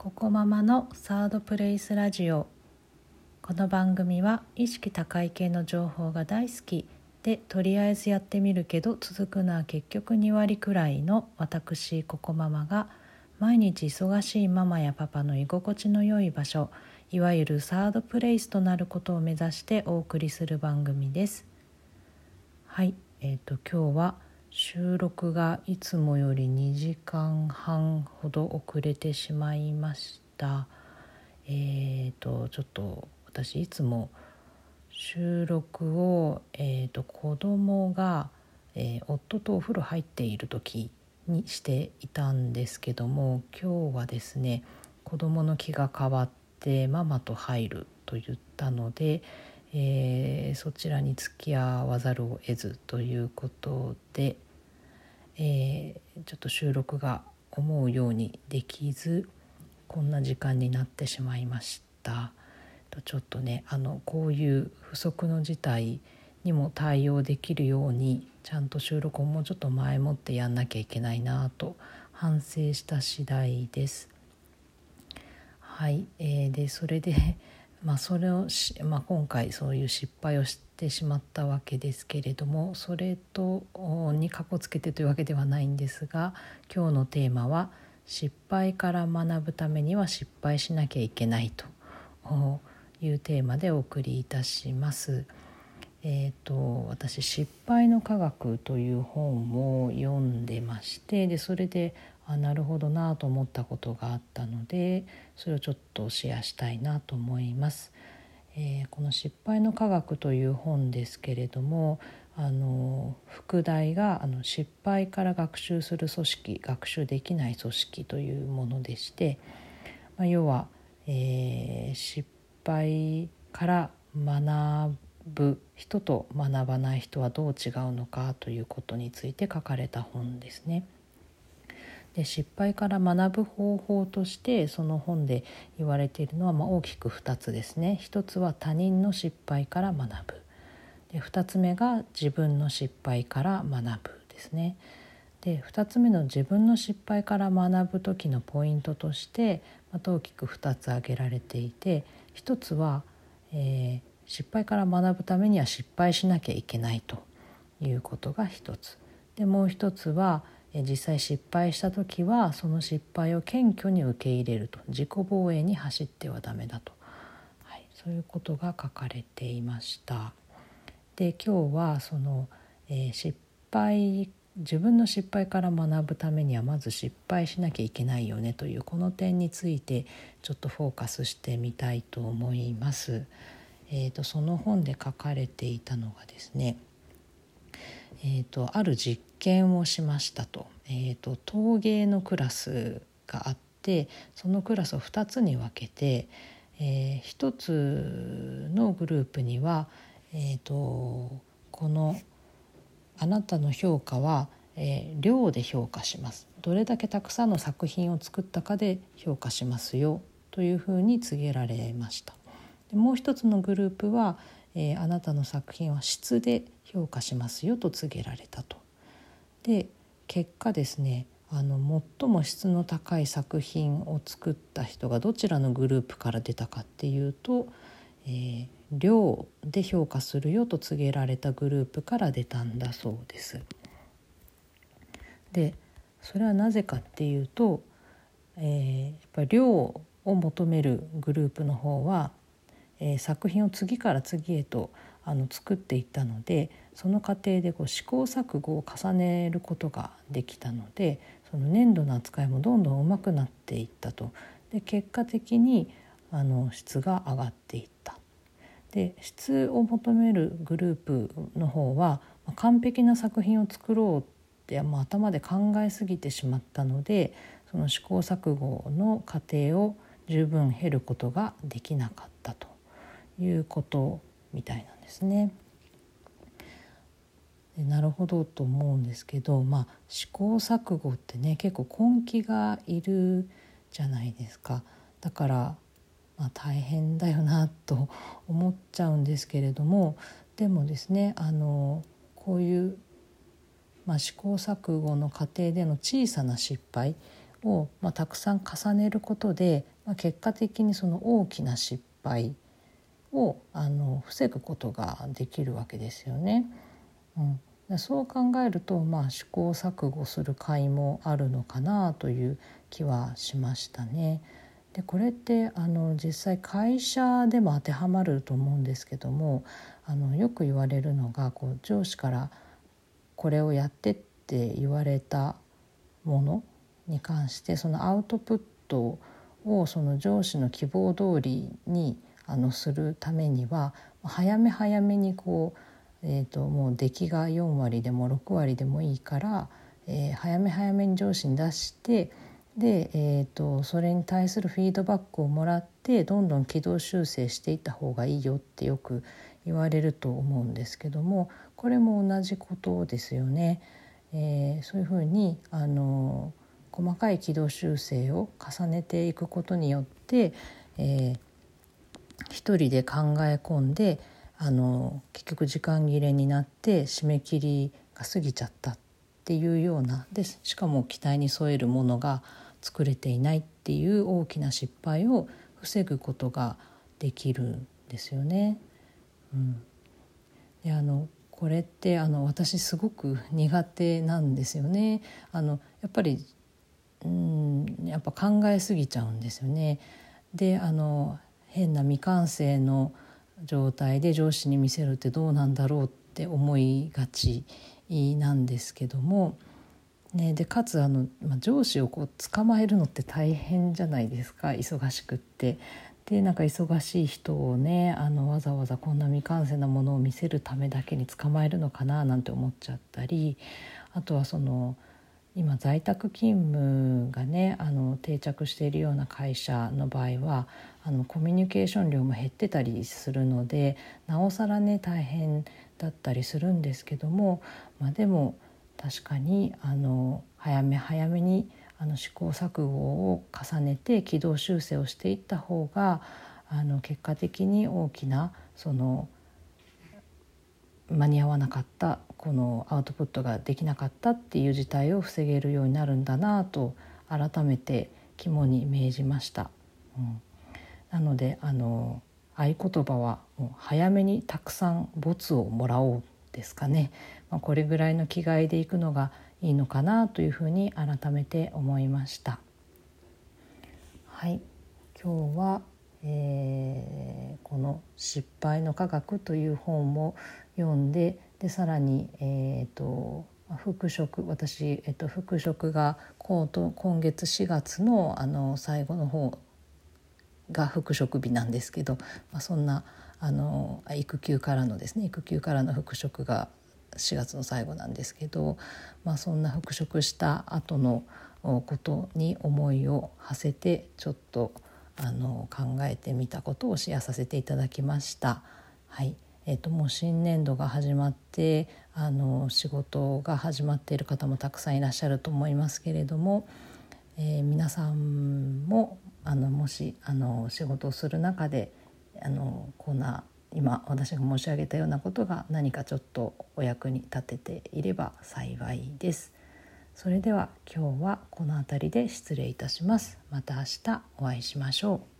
ここママのサードプレイスラジオ。この番組は意識高い系の情報が大好きでとりあえずやってみるけど続くのは結局2割くらいの私ここママが毎日忙しいママやパパの居心地の良い場所いわゆるサードプレイスとなることを目指してお送りする番組です。はいえーと、今日は収録がいつもより2時間半ほど遅れてしまいました。えーとちょっと私いつも収録を、えーと、子供が、えー、夫とお風呂入っている時にしていたんですけども今日はですね子供の気が変わってママと入ると言ったので、えー、そちらに付き合わざるを得ずということで、えー、ちょっと収録が思うようにできずこんな時間になってしまいました。ちょっとねあのこういう不測の事態にも対応できるようにちゃんと収録をもうちょっと前もってやんなきゃいけないなと反省した次第です。はい、えー、でそれでまあ、それを、まあ、今回そういう失敗をしてしまったわけですけれどもそれとにかこつけてというわけではないんですが今日のテーマは「失敗から学ぶためには失敗しなきゃいけない」というテーマでお送りいたします。えーと、私「失敗の科学」という本を読んでましてでそれであなるほどなと思ったことがあったのでそれをちょっとシェアしたいなと思います。えー、この「失敗の科学」という本ですけれどもあの副題があの「失敗から学習する組織学習できない組織」というものでして、まあ、要は、えー、失敗から学ぶ人と学ばない人はどう違うのかということについて書かれた本ですね。で失敗から学ぶ方法としてその本で言われているのはま大きく2つですね。一つは他人の失敗から学ぶで2つ目が自分の失敗から学ぶですね。で2つ目の自分の失敗から学ぶ時のポイントとしてまた大きく2つ挙げられていて1つは、えー、失敗から学ぶためには失敗しなきゃいけないということが1つ。でもう1つは実際失敗した時はその失敗を謙虚に受け入れると自己防衛に走ってはダメだと、はい、そういうことが書かれていました。で今日はその、えー、失敗自分の失敗から学ぶためにはまず失敗しなきゃいけないよねというこの点についてちょっとフォーカスしてみたいと思います。えーと、その本で書かれていたのがですね、えーと、ある実験をしましたと,、えーと、陶芸のクラスがあってそのクラスを2つに分けて、えー、1つのグループには、えー、とこの「あなたの評価は、えー、量で評価します。どれだけたくさんの作品を作ったかで評価しますよというふうに告げられました。でもう一つのグループは、えー、あなたの作品は質で評価しますよと告げられたとで結果ですねあの最も質の高い作品を作った人がどちらのグループから出たかっていうと、えー、量で評価するよと告げられたグループから出たんだそうです。でそれはなぜかっていうと、えー、やっぱり量を求めるグループの方は、えー、作品を次から次へとあの作っていったのでその過程でこう試行錯誤を重ねることができたのでその粘土の扱いもどんどん上手くなっていったと。で結果的にあの質が上がっていったで質を求めるグループの方は完璧な作品を作ろうってもう頭で考えすぎてしまったのでその試行錯誤の過程を十分経ることができなかったということみたいなんですね。でなるほどと思うんですけど、まあ、試行錯誤ってね結構根気がいるじゃないですか。だからまあ、大変だよなと思っちゃうんですけれどもでもですねあのこういう、まあ、試行錯誤の過程での小さな失敗を、まあ、たくさん重ねることで、まあ、結果的にその大きな失敗をあの防ぐことができるわけですよね。うん、そう考えると、まあ、試行錯誤する甲斐もあるのかなという気はしましたね。でこれってあの実際会社でも当てはまると思うんですけどもあのよく言われるのがこう上司からこれをやってって言われたものに関してそのアウトプットをその上司の希望通りにあのするためには早め早めにこう、えーと、もう出来が4割でも6割でもいいから、えー、早め早めに上司に出してで、えーと、それに対するフィードバックをもらってどんどん軌道修正していった方がいいよってよく言われると思うんですけどもこれも同じことですよね。えー、そういうふうにあの細かい軌道修正を重ねていくことによって、えー、一人で考え込んであの結局時間切れになって締め切りが過ぎちゃったっていうようなでしかも期待に添えるものが作れていないっていう大きな失敗を防ぐことができるんですよね。うん、であのこれってあの私すごく苦手なんですよね。あのやっぱりうんやっぱ考えすぎちゃうんですよね。であの変な未完成の状態で上司に見せるってどうなんだろうって思いがちなんですけども、ね、でかつあの、まあ、上司をこう捕まえるのって大変じゃないですか忙しくって。でなんか忙しい人をねあのわざわざこんな未完成なものを見せるためだけに捕まえるのかななんて思っちゃったりあとはその今在宅勤務がねあの定着しているような会社の場合はあのコミュニケーション量も減ってたりするのでなおさらね大変だったりするんですけども、まあ、でも確かにあの早め早めにあの試行錯誤を重ねて軌道修正をしていった方があの結果的に大きなその間に合わなかったこのアウトプットができなかったっていう事態を防げるようになるんだなと改めて肝に銘じました。うん、なのであの合言葉は早めにたくさん没をもらおうですかね、まあ、これぐらいの気概でいくのがいいのかなというふうに改めて思いました。はい今日は、えー、この「失敗の科学」という本を読んででさらに、えーと、復職私、えーと、復職が今今月4月のあの最後の方が復職日なんですけど、まあ、そんなあの育休からのですね育休からの復職が4月の最後なんですけど、まあ、そんな復職した後のことに思いを馳せてちょっとあの考えてみたことをシェアさせていただきました。はいえーと、もう新年度が始まってあの仕事が始まっている方もたくさんいらっしゃると思いますけれども、えー、皆さんもあのもしあの仕事をする中であのこんな今私が申し上げたようなことが何かちょっとお役に立てていれば幸いです。それでは今日はこの辺りで失礼いたします。また明日お会いしましょう。